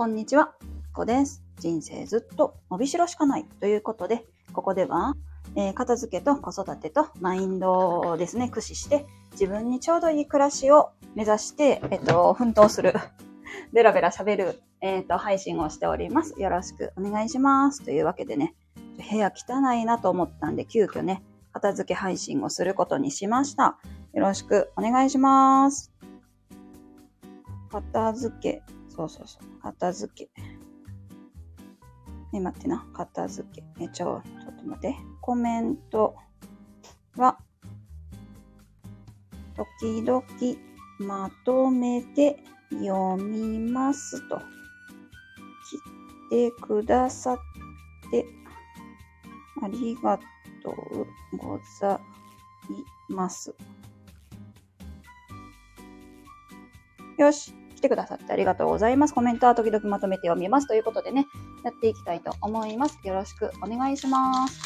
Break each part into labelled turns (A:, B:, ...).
A: こんにちは、こです。人生ずっと伸びしろしかないということで、ここでは、えー、片付けと子育てとマインドをですね、駆使して、自分にちょうどいい暮らしを目指して、えっと、奮闘する、ベラベラ喋る、えっと、配信をしております。よろしくお願いします。というわけでね、部屋汚いなと思ったんで、急遽ね、片付け配信をすることにしました。よろしくお願いします。片付け、そうそうそう、片付け。ね、待ってな、片付け。え、ちょ、ちょっと待って。コメントは、時々まとめて読みますと。来てくださってありがとうございます。よし。来てくださってありがとうございます。コメントは時々まとめて読みます。ということでね、やっていきたいと思います。よろしくお願いします。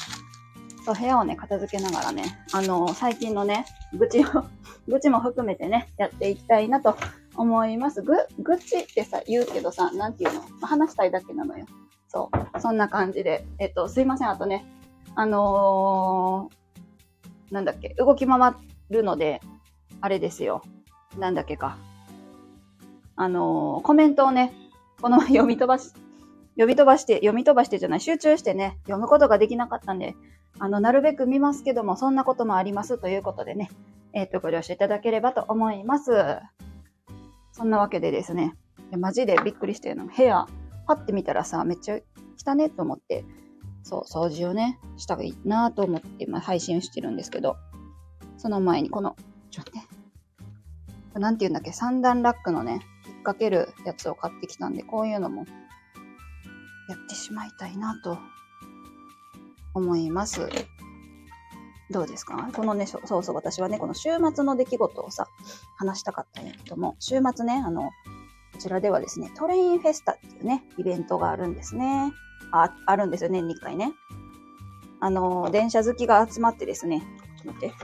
A: そう、部屋をね、片付けながらね、あのー、最近のね、愚痴を 愚痴も含めてね、やっていきたいなと思います。ぐ、愚痴ってさ、言うけどさ、なんていうの？話したいだけなのよ。そう。そんな感じで。えっと、すいません。あとね、あのー、なんだっけ、動き回るので、あれですよ。なんだっけか。あのー、コメントをね、この 読み飛ばし、読み飛ばして、読み飛ばしてじゃない、集中してね、読むことができなかったんで、あの、なるべく見ますけども、そんなこともありますということでね、えっ、ー、と、ご了承いただければと思います。そんなわけでですね、マジでびっくりしてるの。部屋、パッて見たらさ、めっちゃ汚ねと思って、そう、掃除をね、した方がいいなと思って、まあ、配信してるんですけど、その前にこの、ちょっとね、なんて言うんだっけ、三段ラックのね、かけるやつを買ってきたんで、こういうのもやってしまいたいなと思います。どうですか？このね、そうそう、私はね、この週末の出来事をさ、話したかったんやけども、週末ね、あの、こちらではですね、トレインフェスタっていうね、イベントがあるんですね。あ、あるんですよ、年に1回ね。あの、電車好きが集まってですね、ちょっと待って。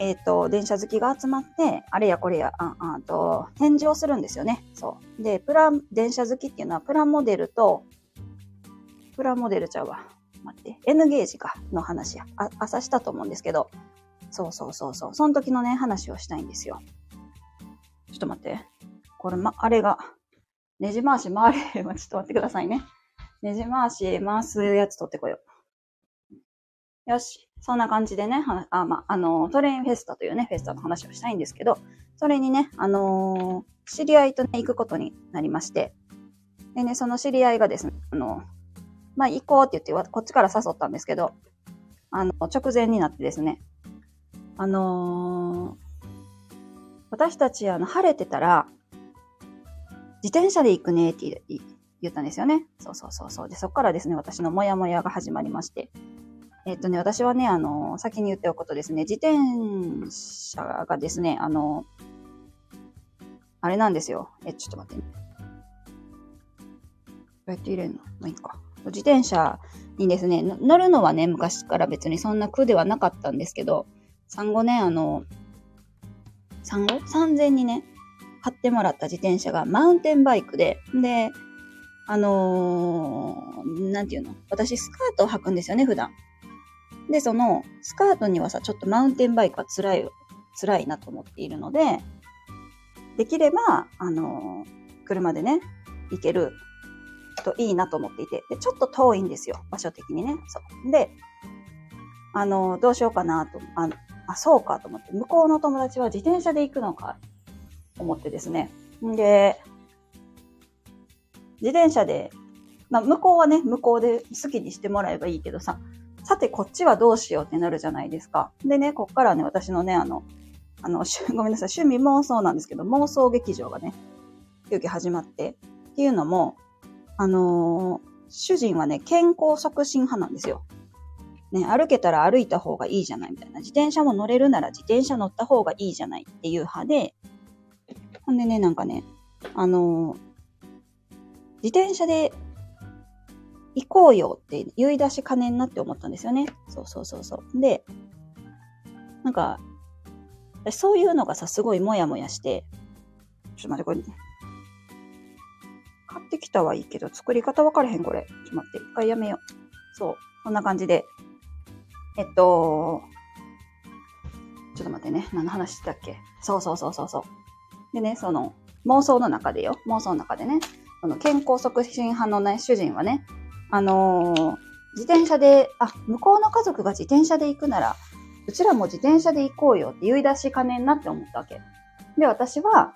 A: えっ、ー、と、電車好きが集まって、あれやこれや、あ、あと、展示をするんですよね。そう。で、プラン、電車好きっていうのは、プラモデルと、プラモデルちゃうわ。待って。N ゲージか、の話や。あ、朝したと思うんですけど。そうそうそうそう。その時のね、話をしたいんですよ。ちょっと待って。これ、ま、あれが、ネジ回し回れちょっと待ってくださいね。ネジ回し回すやつ取ってこよう。よし。そんな感じでね、あ、まあ、あの、トレインフェスタというね、フェスタの話をしたいんですけど、それにね、あのー、知り合いとね、行くことになりまして、でね、その知り合いがですね、あの、まあ、行こうって言って、こっちから誘ったんですけど、あの、直前になってですね、あのー、私たち、あの、晴れてたら、自転車で行くねって言ったんですよね。そうそうそうそう。で、そこからですね、私のモヤモヤが始まりまして、えっとね、私はね、あの、先に言っておくとですね、自転車がですね、あの、あれなんですよ。え、ちょっと待ってね。どうやって入れるの？まあいいか。自転車にですね、乗るのはね、昔から別にそんな苦ではなかったんですけど、産後ね、あの、産後 ?3000 にね、買ってもらった自転車がマウンテンバイクで、で、あのー、なんていうの？私スカートを履くんですよね、普段。で、その、スカートにはさ、ちょっとマウンテンバイクは辛い、辛いなと思っているので、できれば、あの、車でね、行けるといいなと思っていて、で、ちょっと遠いんですよ、場所的にね。そう。で、あの、どうしようかなと、あ、あそうかと思って、向こうの友達は自転車で行くのか、思ってですね。んで、自転車で、まあ、向こうはね、向こうで好きにしてもらえばいいけどさ、さてこっちはどうしようってなるじゃないですか。でね、こっからね、私のね、あの、あの、ごめんなさい、趣味妄想なんですけど、妄想劇場がね、急遽始まって、っていうのも、あのー、主人はね、健康促進派なんですよ。ね、歩けたら歩いた方がいいじゃないみたいな。自転車も乗れるなら自転車乗った方がいいじゃないっていう派で、ほんでね、なんかね、あのー、自転車で行こうよって言い出しかねんなって思ったんですよね。そうそうそうそう。で、なんか、そういうのがさ、すごいモヤモヤして、ちょっと待って、これ、買ってきたはいいけど、作り方分からへん、これ。ちょっと待って、一回やめよう。そう。こんな感じで。えっと、ちょっと待ってね。何の話してたっけ？そうそうそうそうそう。でね、その、妄想の中でよ。妄想の中でね。その健康促進派のね、主人はね、あのー、自転車で、あ、向こうの家族が自転車で行くなら、うちらも自転車で行こうよって言い出しかねんなって思ったわけ。で、私は、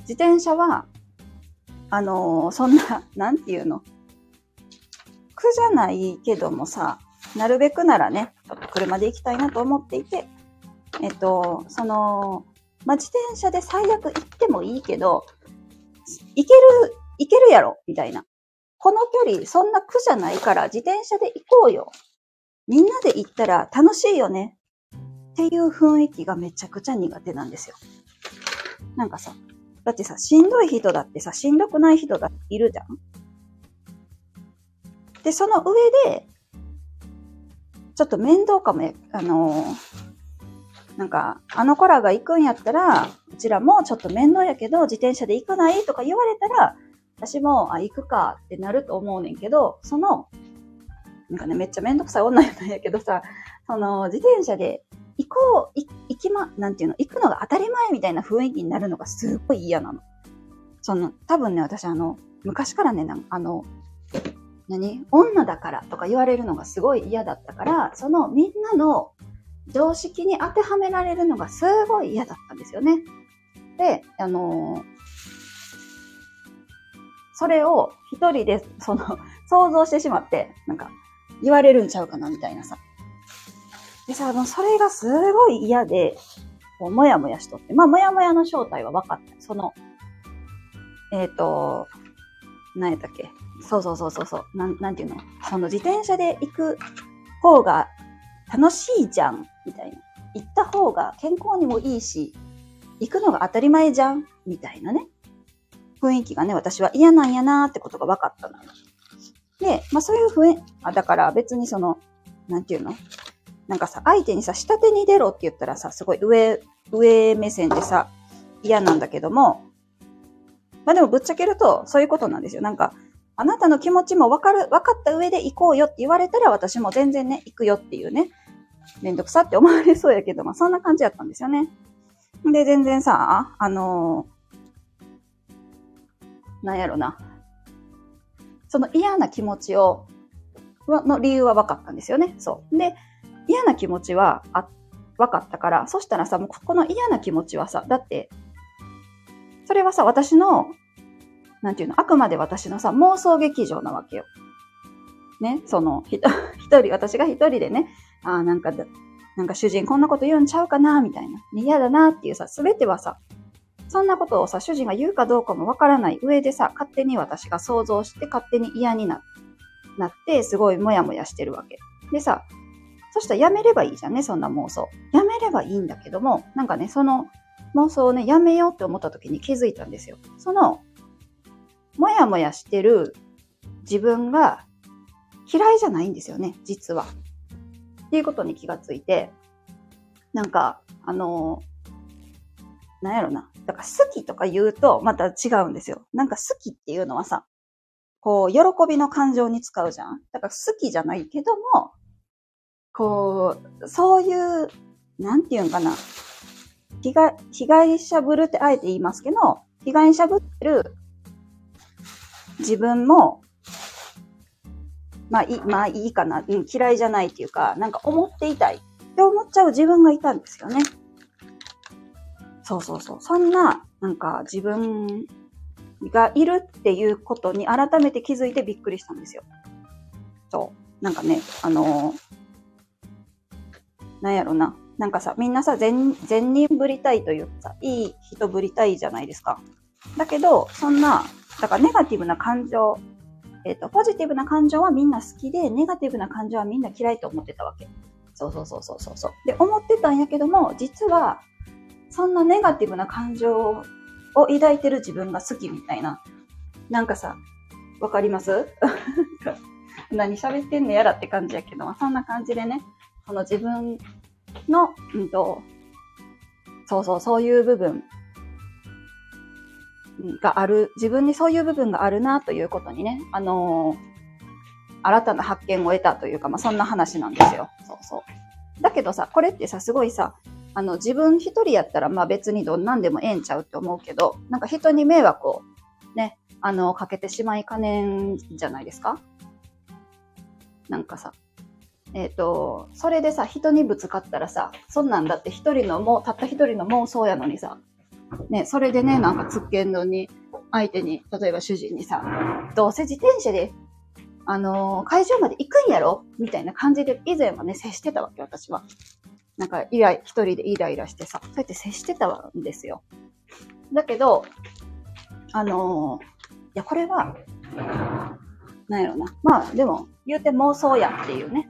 A: 自転車は、あのー、そんな、なんていうの？苦じゃないけどもさ、なるべくならね、ちょっと車で行きたいなと思っていて、えっと、その、まあ、自転車で最悪行ってもいいけど、行ける、行けるやろ、みたいな。この距離、そんな苦じゃないから自転車で行こうよ。みんなで行ったら楽しいよね。っていう雰囲気がめちゃくちゃ苦手なんですよ。なんかさ、だってさ、しんどい人だってさ、しんどくない人だっているじゃんで、その上で、ちょっと面倒かも、あのー、なんか、あの子らが行くんやったら、うちらもちょっと面倒やけど、自転車で行かない？とか言われたら、私も、あ、行くかってなると思うねんけど、その、なんかね、めっちゃめんどくさい女なんやけどさ、その、自転車で行こう、行きま、なんていうの、行くのが当たり前みたいな雰囲気になるのがすっごい嫌なの。その、多分ね、私あの、昔からね、あの、何？女だからとか言われるのがすごい嫌だったから、そのみんなの常識に当てはめられるのがすごい嫌だったんですよね。で、あのー、それを一人で、その、想像してしまって、なんか、言われるんちゃうかなみたいなさ。でさ、もうそれがすごい嫌で、こう、もやもやしとって。まあ、もやもやの正体は分かった。その、えっ、ー、と、何やったっけそうそうそうそうそう。なん、なんていうの？その自転車で行く方が楽しいじゃんみたいな。行った方が健康にもいいし、行くのが当たり前じゃんみたいなね。雰囲気がね、私は嫌なんやなーってことが分かったのよ。で、まあそういう雰囲気、あ、だから別にその、なんていうの？なんかさ、相手にさ、下手に出ろって言ったらさ、すごい上、上目線でさ、嫌なんだけども、まあでもぶっちゃけると、そういうことなんですよ。なんか、あなたの気持ちもわかる、分かった上で行こうよって言われたら私も全然ね、行くよっていうね、めんどくさって思われそうやけど、まあそんな感じやったんですよね。で、全然さ、あのー、なんやろな。その嫌な気持ちを、の理由は分かったんですよね。そう。で、嫌な気持ちはあ分かったから、そしたらさ、もうここの嫌な気持ちはさ、だって、それはさ、私の、なんていうの、あくまで私のさ、妄想劇場なわけよ。ね、その、ひと 一人、私が一人でね、ああ、なんか、なんか主人こんなこと言うんちゃうかな、みたいな。嫌だなっていうさ、すべてはさ、そんなことをさ、主人が言うかどうかもわからない上でさ、勝手に私が想像して勝手に嫌にななって、すごいモヤモヤしてるわけ。でさ、そしたらやめればいいじゃんね、そんな妄想。やめればいいんだけども、なんかね、その妄想をね、やめようって思った時に気づいたんですよ。その、もやもやしてる自分が嫌いじゃないんですよね、実は。っていうことに気がついて、なんか、あのなんやろな。だから好きとか言うとまた違うんですよ。なんか好きっていうのはさ、こう、喜びの感情に使うじゃん。だから好きじゃないけども、こう、そういう、なんていうんかな。被害、被害者ぶるってあえて言いますけど、被害者ぶってる自分も、まあいい、まあいいかな、嫌いじゃないっていうか、なんか思っていたいって思っちゃう自分がいたんですよね。そうそうそう。そんな、なんか自分がいるっていうことに改めて気づいてびっくりしたんですよ。そう。なんかね、あのなんやろな。なんかさ、みんなさ、善、善人ぶりたいというかさ、いい人ぶりたいじゃないですか。だけど、そんな、だからネガティブな感情、えっ、ー、と、ポジティブな感情はみんな好きで、ネガティブな感情はみんな嫌いと思ってたわけ。そうそうそうそうそう。で、思ってたんやけども、実は、そんなネガティブな感情を抱いてる自分が好きみたいな。なんかさ、わかります？何喋ってんのやらって感じやけど、そんな感じでね、その自分の、うんと、そうそう、そういう部分がある、自分にそういう部分があるなということにね、あのー、新たな発見を得たというか、まあ、そんな話なんですよ。そうそう。だけどさ、これってさ、すごいさ、あの、自分一人やったら、まあ別にどんなんでもええんちゃうって思うけど、なんか人に迷惑をね、あの、かけてしまいかねんじゃないですか？なんかさ、えっ、ー、と、それでさ、人にぶつかったらさ、そんなんだって一人のもう、たった一人の妄想やのにさ、ね、それでね、なんかつっけんのに、相手に、例えば主人にさ、どうせ自転車で、あのー、会場まで行くんやろ？みたいな感じで、以前はね、接してたわけ、私は。なんか、イライ、一人でイライラしてさ、そうやって接してたんですよ。だけど、あのー、いや、これは、なんやろな。まあ、でも、言うて妄想やっていうね、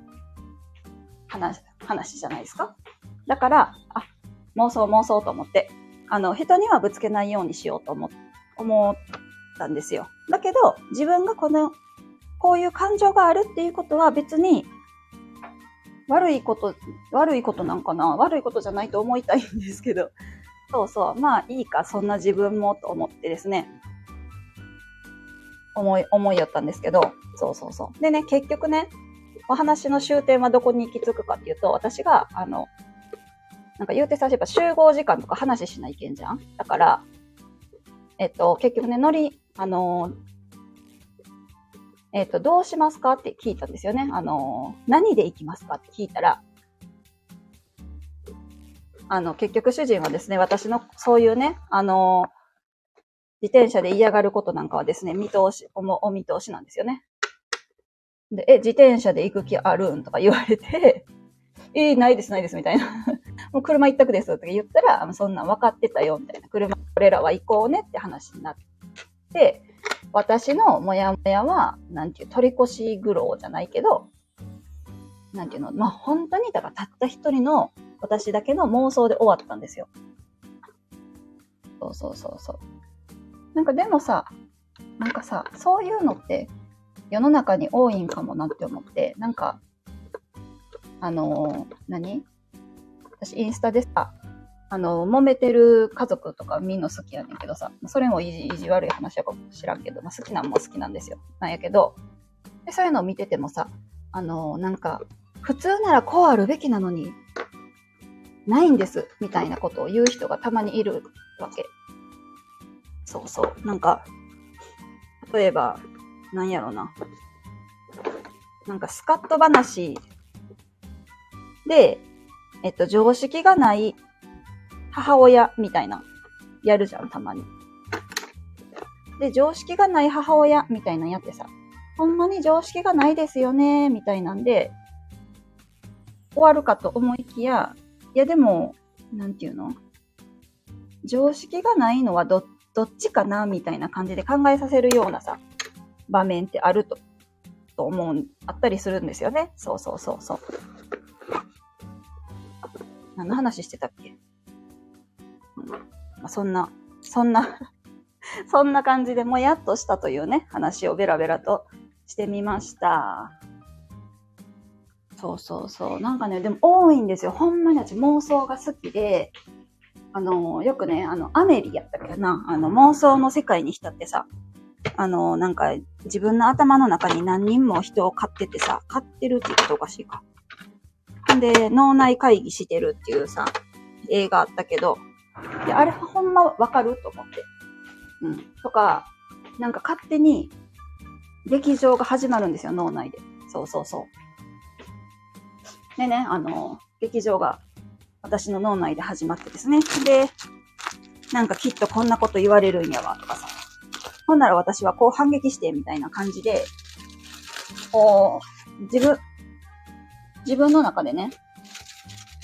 A: 話、話じゃないですか。だから、あ、妄想妄想と思って、あの、人にはぶつけないようにしようと思、思ったんですよ。だけど、自分がこの、こういう感情があるっていうことは別に、悪いこと、悪いことなんかな？悪いことじゃないと思いたいんですけど、そうそう、まあいいか、そんな自分もと思ってですね、思い、思いよったんですけど、そうそうそう。でね、結局ね、お話の終点はどこに行き着くかっていうと、私が、あの、なんか言うてさ、やっぱ集合時間とか話しないけんじゃん？だから、えっと、結局ね、ノリ、あのえっと、どうしますかって聞いたんですよね。あの何で行きますかって聞いたら、あの、結局主人はですね、私のそういうね、あの自転車で嫌がることなんかはですね、見通し、おお見通しなんですよね。で、え、自転車で行く気あるんとか言われて、えー、ないです、ないです、みたいな。もう車一択ですって言ったら、あのそんなん分かってたよ、みたいな。車、俺らは行こうねって話になって、私のモヤモヤは、なんていう、取り越し苦労じゃないけど、なんていうの、まあ、本当に、だからたった一人の私だけの妄想で終わったんですよ。そうそうそうそう。なんかでもさ、なんかさ、そういうのって世の中に多いんかもなって思って、なんか、あのー、何？私インスタでさ、あの、揉めてる家族とか見んの好きやねんけどさ、それも意地意地悪い話やかもしらんけど、まあ、好きなんも好きなんですよ。なんやけど、でそういうのを見ててもさ、あの、なんか、普通ならこうあるべきなのに、ないんです、みたいなことを言う人がたまにいるわけ。そうそう。なんか、例えば、なんやろな。なんかスカッと話で、えっと、常識がない母親みたいな、やるじゃん、たまに。で、常識がない母親みたいなやってさ、ほんまに常識がないですよね、みたいなんで、終わるかと思いきや、いやでも、なんていうの？常識がないのはど、どっちかなみたいな感じで考えさせるようなさ、場面ってあると、と思う、あったりするんですよね。そうそうそうそう。何の話してたっけ、まあ、そんな、そんな そんな感じでもやっとしたというね、話をベラベラとしてみました。そうそうそう。なんかね、でも多いんですよ。ほんまに私妄想が好きで、あの、よくね、あの、アメリやったっけな、あの、妄想の世界に浸ってさ、あの、なんか、自分の頭の中に何人も人を飼っててさ、飼ってるって言うとおかしいか。んで、脳内会議してるっていうさ、映画あったけど、で、あれほんまわかると思って。うん。とか、なんか勝手に、劇場が始まるんですよ、脳内で。そうそうそう。でね、あの、劇場が私の脳内で始まってですね。で、なんかきっとこんなこと言われるんやわ、とかさ。ほんなら私はこう反撃して、みたいな感じで、こう、自分、自分の中でね、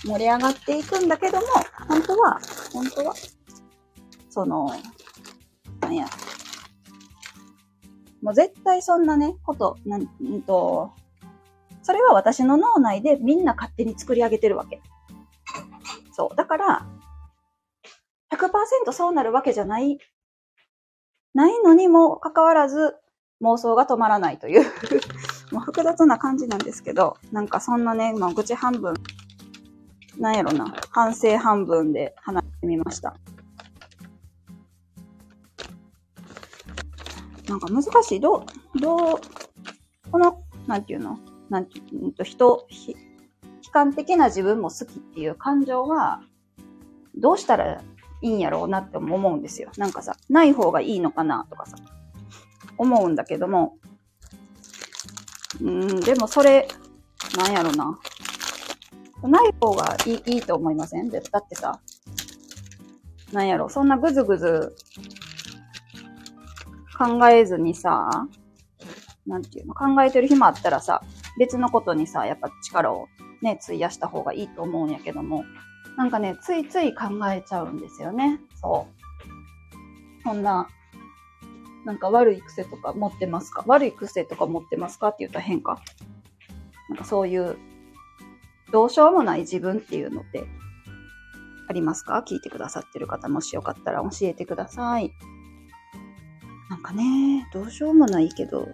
A: 盛り上がっていくんだけども、本当は、本当は、その、なんや、もう絶対そんなね、こと、なん、んと、それは私の脳内でみんな勝手に作り上げてるわけ。そう。だから、100%そうなるわけじゃない、ないのにもかかわらず妄想が止まらないという。もう複雑な感じなんですけど、なんかそんなね、まあ、愚痴半分、なんやろな、反省半分で話してみました。なんか難しい。どう、どう、この、なんていうの？なんていうと、人、悲観的な自分も好きっていう感情は、どうしたらいいんやろうなって思うんですよ。なんかさ、ない方がいいのかなとかさ、思うんだけども、うん、でもそれ、なんやろな。ない方がいいいいと思いません？だってさ、なんやろ、そんなぐずぐず考えずにさ、なんていうの、考えてる暇あったらさ、別のことにさ、やっぱ力をね、費やした方がいいと思うんやけども、なんかね、ついつい考えちゃうんですよね。そう。そんな、なんか悪い癖とか持ってますか？悪い癖とか持ってますか？って言ったら変か。なんかそういう、どうしようもない自分っていうのってありますか？聞いてくださってる方、もしよかったら教えてください。なんかね、どうしようもないけど、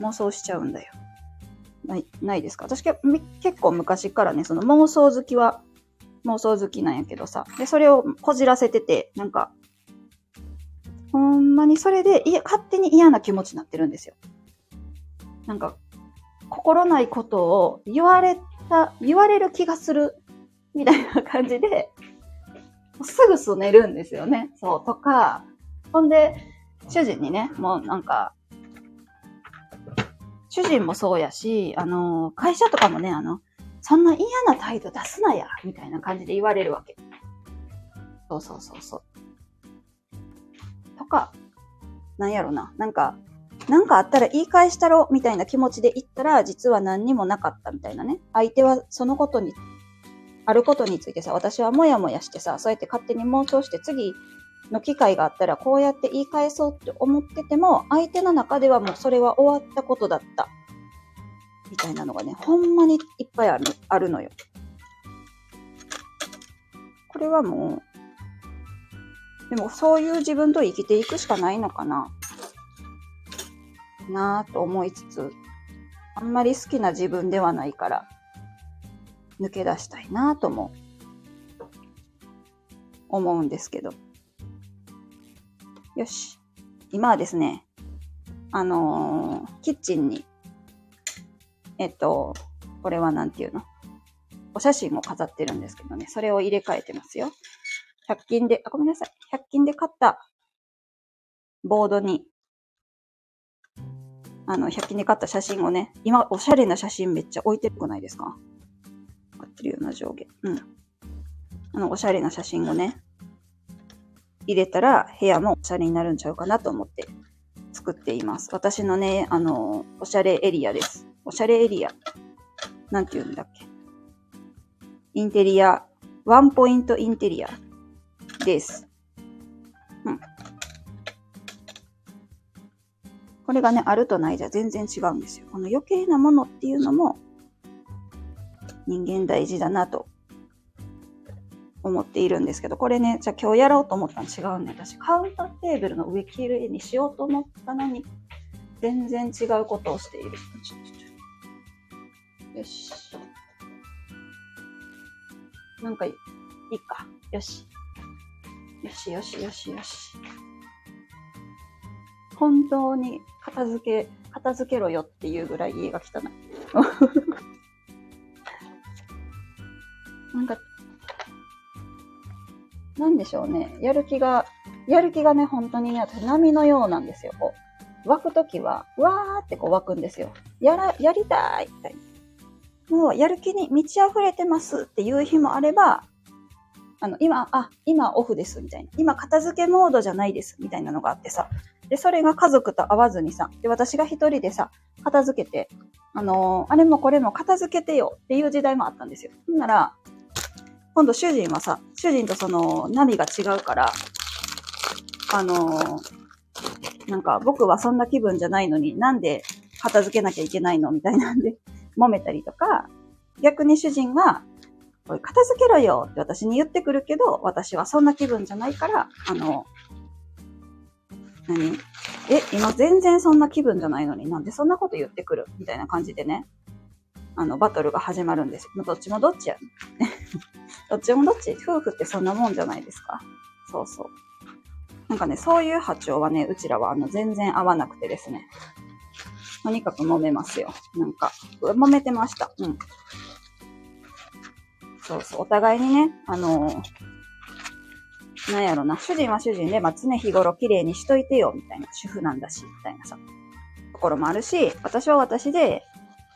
A: 妄想しちゃうんだよ。ない、ないですか？私結構昔からね、その妄想好きは妄想好きなんやけどさ。で、それをこじらせてて、なんか、ほんまにそれで、いや、勝手に嫌な気持ちになってるんですよ。なんか、心ないことを言われた、言われる気がする、みたいな感じで、すぐす寝るんですよね。そう、とか、ほんで、主人にね、もうなんか、主人もそうやし、あの、会社とかもね、あの、そんな嫌な態度出すなや、みたいな感じで言われるわけ。そうそうそうそう。とか、なんやろな、なんか、なんかあったら言い返したろ、みたいな気持ちで言ったら、実は何にもなかったみたいなね。相手はそのことに、あることについてさ、私はもやもやしてさ、そうやって勝手に妄想して次の機会があったらこうやって言い返そうって思ってても、相手の中ではもうそれは終わったことだった。みたいなのがね、ほんまにいっぱいあるあるのよ。これはもう、でもそういう自分と生きていくしかないのかな。なぁと思いつつ、あんまり好きな自分ではないから、抜け出したいなとも思うんですけど。よし。今はですね、あのー、キッチンに、えっと、これはなんていうの？お写真を飾ってるんですけどね、それを入れ替えてますよ。100均で、あ、ごめんなさい。100均で買ったボードに、あの、100均で買った写真をね、今、おしゃれな写真めっちゃ置いてるくないですかってるような上下。うん。あの、おしゃれな写真をね、入れたら部屋もおしゃれになるんちゃうかなと思って作っています。私のね、あの、おしゃれエリアです。おしゃれエリア。なんて言うんだっけ。インテリア、ワンポイントインテリアです。うん。これがね、あるとないじゃ全然違うんですよ。この余計なものっていうのも人間大事だなと思っているんですけど、これね、じゃあ今日やろうと思ったの違うね。私、カウンターテーブルの上きれいにしようと思ったのに、全然違うことをしている。よし。なんかいいか。よし。よしよしよしよし。本当に片付け、片付けろよっていうぐらい家が汚い。なんかなんでしょうね。やる気が、やる気がね、本当にね、波のようなんですよ。こう、湧くときは、わーってこう湧くんですよ。やら、やりたいみたいな。もう、やる気に満ち溢れてますっていう日もあれば、あの、今、あ、今オフです、みたいな。今片付けモードじゃないです、みたいなのがあってさ。で、それが家族と会わずにさ、で、私が一人でさ、片付けて、あのー、あれもこれも片付けてよっていう時代もあったんですよ。ほんなら、今度主人はさ、主人とその波が違うから、あのー、なんか僕はそんな気分じゃないのになんで片付けなきゃいけないのみたいなんで揉めたりとか、逆に主人が、おい、片付けろよって私に言ってくるけど、私はそんな気分じゃないから、あの、何？え、今全然そんな気分じゃないのになんでそんなこと言ってくる？みたいな感じでね、あの、バトルが始まるんです。よ。どっちもどっちや、どっちもどっち？夫婦ってそんなもんじゃないですか？そうそう。なんかね、そういう波長はね、うちらはあの全然合わなくてですね。とにかく揉めますよ。なんか、揉めてました。うん。そうそう。お互いにね、あのー、なんやろな、主人は主人で、まあ、常日頃綺麗にしといてよ、みたいな、主婦なんだし、みたいなさ、ところもあるし、私は私で、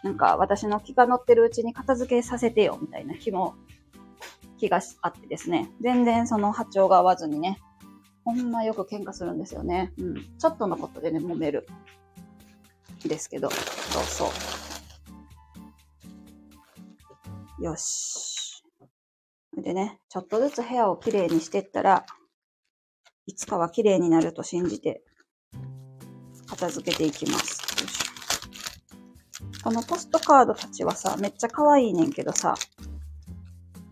A: なんか私の気が乗ってるうちに片付けさせてよ、みたいな気も、気があってですね、全然その波長が合わずにね、ほんまよく喧嘩するんですよね。うん。ちょっとのことでね、揉める。ですけど、そうそう。よし。でね、ちょっとずつ部屋をきれいにしてったら、いつかは綺麗になると信じて、片付けていきます。このポストカードたちはさ、めっちゃ可愛いねんけどさ、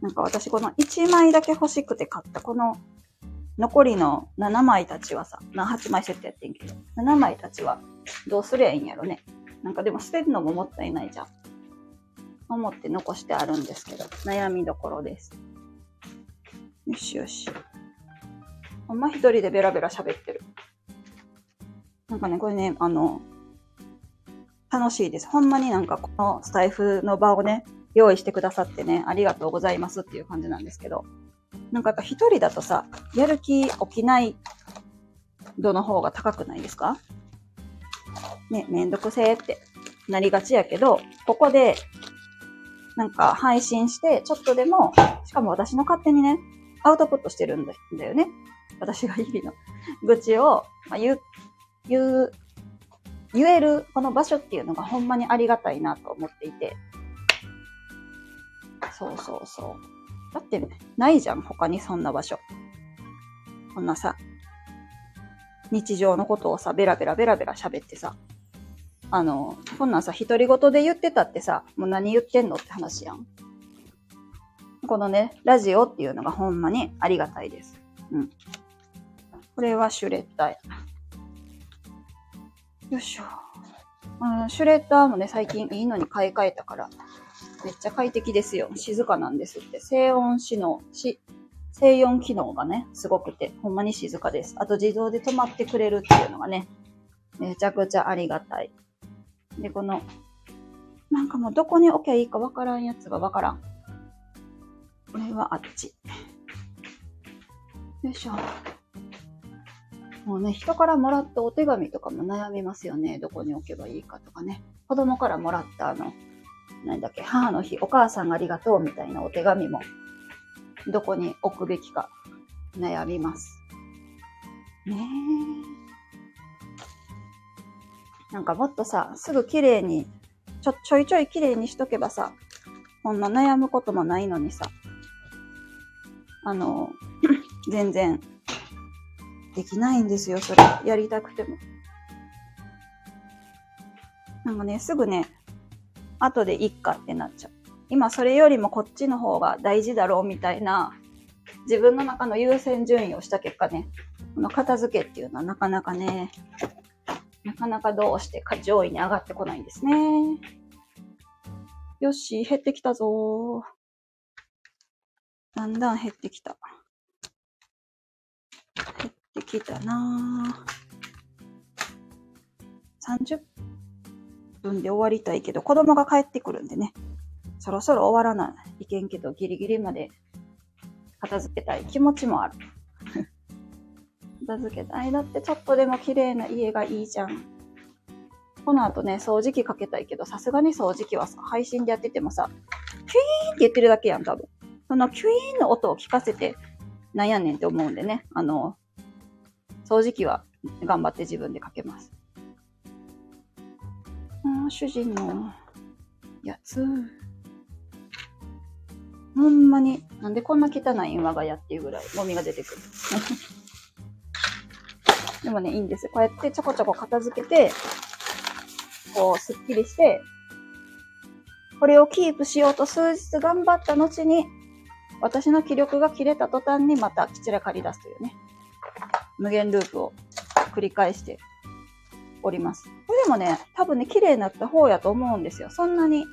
A: なんか私この1枚だけ欲しくて買ったこの残りの7枚たちはさ、8枚セットやってんけど、7枚たちはどうすりゃいいんやろね。なんかでも捨てるのももったいないじゃん。思って残してあるんですけど、悩みどころです。よしよし。ほんま一人でベラベラ喋ってる。なんかね、これね、あの、楽しいです。ほんまになんかこのスタイフの場をね、用意してくださってね、ありがとうございますっていう感じなんですけど、なんかやっぱ一人だとさ、やる気起きない度の方が高くないですか？ね、めんどくせえってなりがちやけど、ここで、なんか配信して、ちょっとでも、しかも私の勝手にね、アウトプットしてるんだよね。私が日々の 愚痴を、まあ、言う、言う言えるこの場所っていうのがほんまにありがたいなと思っていて。そうそうそう。だって、ないじゃん、他にそんな場所。こんなさ、日常のことをさ、ベラベラベラベラ喋ってさ、あの、こんなんさ、独り言で言ってたってさ、もう何言ってんのって話やん。このね、ラジオっていうのがほんまにありがたいです。うん。これはシュレッダーや。よいしょ。うん、シュレッダーもね、最近いいのに買い替えたから、めっちゃ快適ですよ。静かなんですって。静音機能、し、静音機能がね、すごくて、ほんまに静かです。あと自動で止まってくれるっていうのがね、めちゃくちゃありがたい。で、この、なんかもうどこに置きゃいいかわからんやつがわからん。これはあっち。よいしょ。もうね、人からもらったお手紙とかも悩みますよね。どこに置けばいいかとかね。子供からもらったあの、何だっけ、母の日、お母さんありがとうみたいなお手紙も、どこに置くべきか悩みます。ねえ。なんかもっとさ、すぐ綺麗に、ちょ、ちょいちょい綺麗にしとけばさ、こんな悩むこともないのにさ、あの、全然できないんですよ、それ。やりたくても。なんかね、すぐね、後でいっかってなっちゃう。今それよりもこっちの方が大事だろうみたいな、自分の中の優先順位をした結果ね、この片付けっていうのはなかなかね、なかなかどうして上位に上がってこないんですね。よし、減ってきたぞだんだん減ってきた。減っできたな30分で終わりたいけど、子供が帰ってくるんでね、そろそろ終わらないいけんけど、ギリギリまで片付けたい気持ちもある。片付けたい。だってちょっとでも綺麗な家がいいじゃん。この後ね、掃除機かけたいけど、さすがに掃除機はさ、配信でやっててもさ、キュイーンって言ってるだけやん、多分。そのキュイーンの音を聞かせて、なんやねんって思うんでね、あの、掃除機は頑張って自分でかけます。あ主人のやつ。ほんまに、なんでこんな汚い我が家っていうぐらいゴミが出てくる。でもね、いいんですよ。こうやってちょこちょこ片付けて、こう、すっきりして、これをキープしようと数日頑張った後に、私の気力が切れた途端にまた散らかり出すというね。無限ループを繰り返しております。これでもね、多分ね、綺麗になった方やと思うんですよ。そんなに、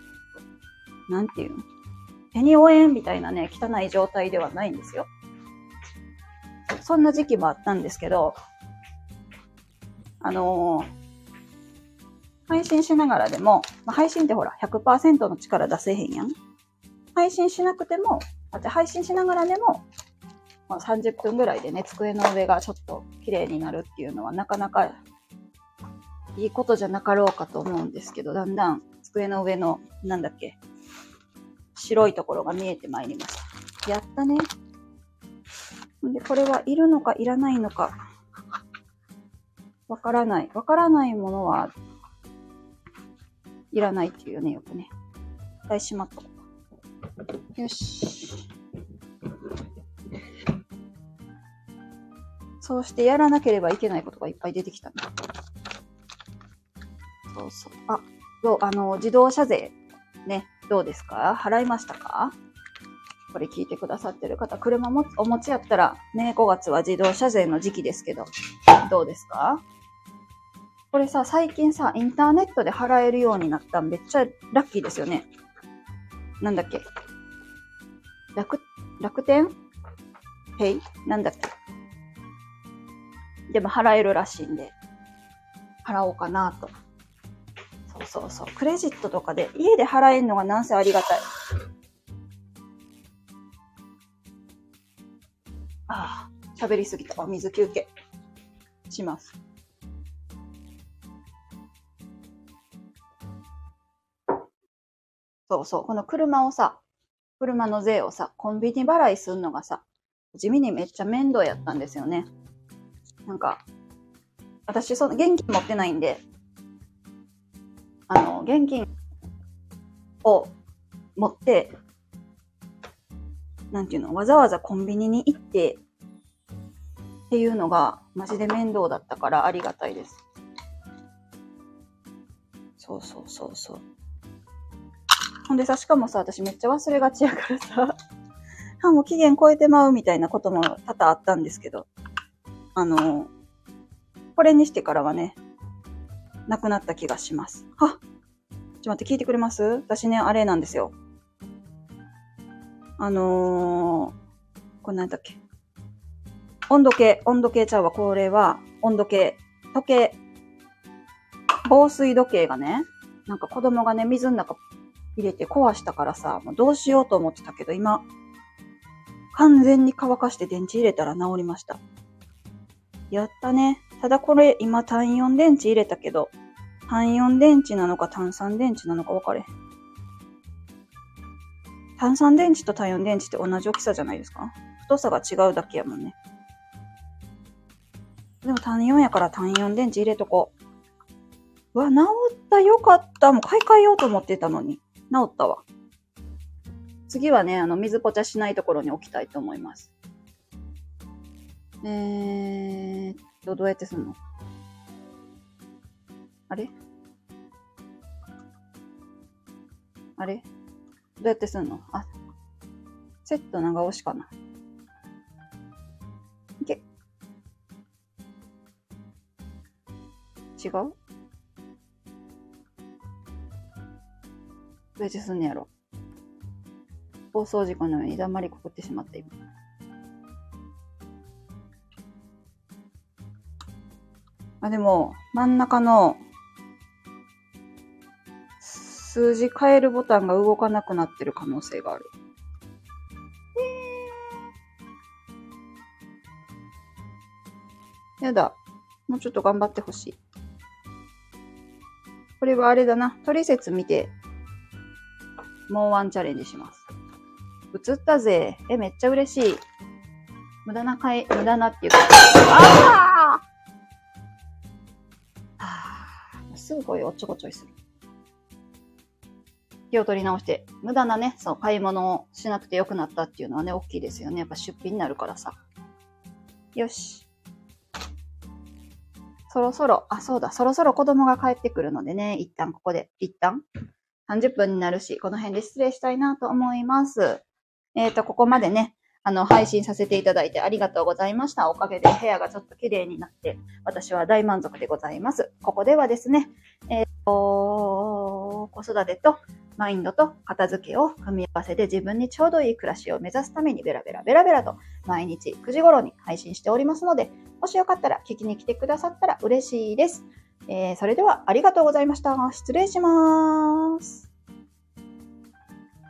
A: なんていうの？手に負えんみたいなね、汚い状態ではないんですよ。そんな時期もあったんですけど、あのー配信しながらでも、まあ、配信ってほら、100%の力出せへんやん。配信しなくても、あ配信しながらでも、まあ、30分ぐらいでね、机の上がちょっと綺麗になるっていうのはなかなかいいことじゃなかろうかと思うんですけど、だんだん机の上の、なんだっけ、白いところが見えてまいりました。やったね。で、これはいるのかいらないのか、わからない。わからないものはいらないっていうよね、よくね。一回しまっと。よし。そうしてやらなければいけないことがいっぱい出てきたね。そうそう。あ、どう、あの、自動車税、ね、どうですか？払いましたか？これ聞いてくださってる方、車もお持ちやったら、ね、5月は自動車税の時期ですけど、どうですか？これさ、最近さ、インターネットで払えるようになっためっちゃラッキーですよね。なんだっけ？楽、楽天？ペイ？なんだっけ？でも払えるらしいんで、払おうかなと。そうそう。クレジットとかで家で払えるのがなんせありがたい。ああ、喋りすぎた。お水休憩します。そうそう。この車をさ、車の税をさ、コンビニ払いすんのがさ、地味にめっちゃ面倒やったんですよね。なんか、私、その、現金持ってないんで、あの、現金を持って、なんていうの、わざわざコンビニに行って、っていうのが、マジで面倒だったからありがたいです。そうそうそうそう。ほんでさ、しかもさ、私めっちゃ忘れがちやからさ、あ、もう期限超えてまうみたいなことも多々あったんですけど、あの、これにしてからはね、なくなった気がします。はっちょっと待って、聞いてくれます？私ね、あれなんですよ。あのー、これ何だっけ？温度計、温度計ちゃうわ。これは、温度計、時計、防水時計がね、なんか子供がね、水の中入れて壊したからさ、もうどうしようと思ってたけど、今、完全に乾かして電池入れたら治りました。やったね。ただこれ、今単4電池入れたけど、単4電池なのか単3電池なのか分かれ。単3電池と単4電池って同じ大きさじゃないですか？太さが違うだけやもんね。でも単4やから単4電池入れとこう。うわ、治ったよかった。もう買い替えようと思ってたのに。治ったわ。次はね、あの、水ぽちゃしないところに置きたいと思います。えーっと、どうやってすんの？あれ？あれ？どうやってすんの？あ、セット長押しかな。いけ。違う？どうやってすんねやろ？放送事故のようにだんまりくくってしまった今。あ、でも、真ん中の数字変えるボタンが動かなくなってる可能性がある。やだ。もうちょっと頑張ってほしい。これはあれだな。トリセツ見てもうワンチャレンジします。映ったぜ。え、めっちゃ嬉しい。無駄なかい、無駄なっていうか、ああすぐこういうおっちょこちょいする。気を取り直して、無駄なね、そう、買い物をしなくてよくなったっていうのはね、大きいですよね。やっぱ出費になるからさ。よし。そろそろ、あ、そうだ、そろそろ子供が帰ってくるのでね、一旦ここで、一旦30分になるし、この辺で失礼したいなと思います。えっ、ー、と、ここまでね、あの、配信させていただいてありがとうございました。おかげで部屋がちょっと綺麗になって、私は大満足でございます。ここではですね、えっ、ー、と、子育てとマインドと片付けを組み合わせて自分にちょうどいい暮らしを目指すためにベラベラベラベラと毎日9時頃に配信しておりますので、もしよかったら聞きに来てくださったら嬉しいです。えー、それではありがとうございました。失礼します。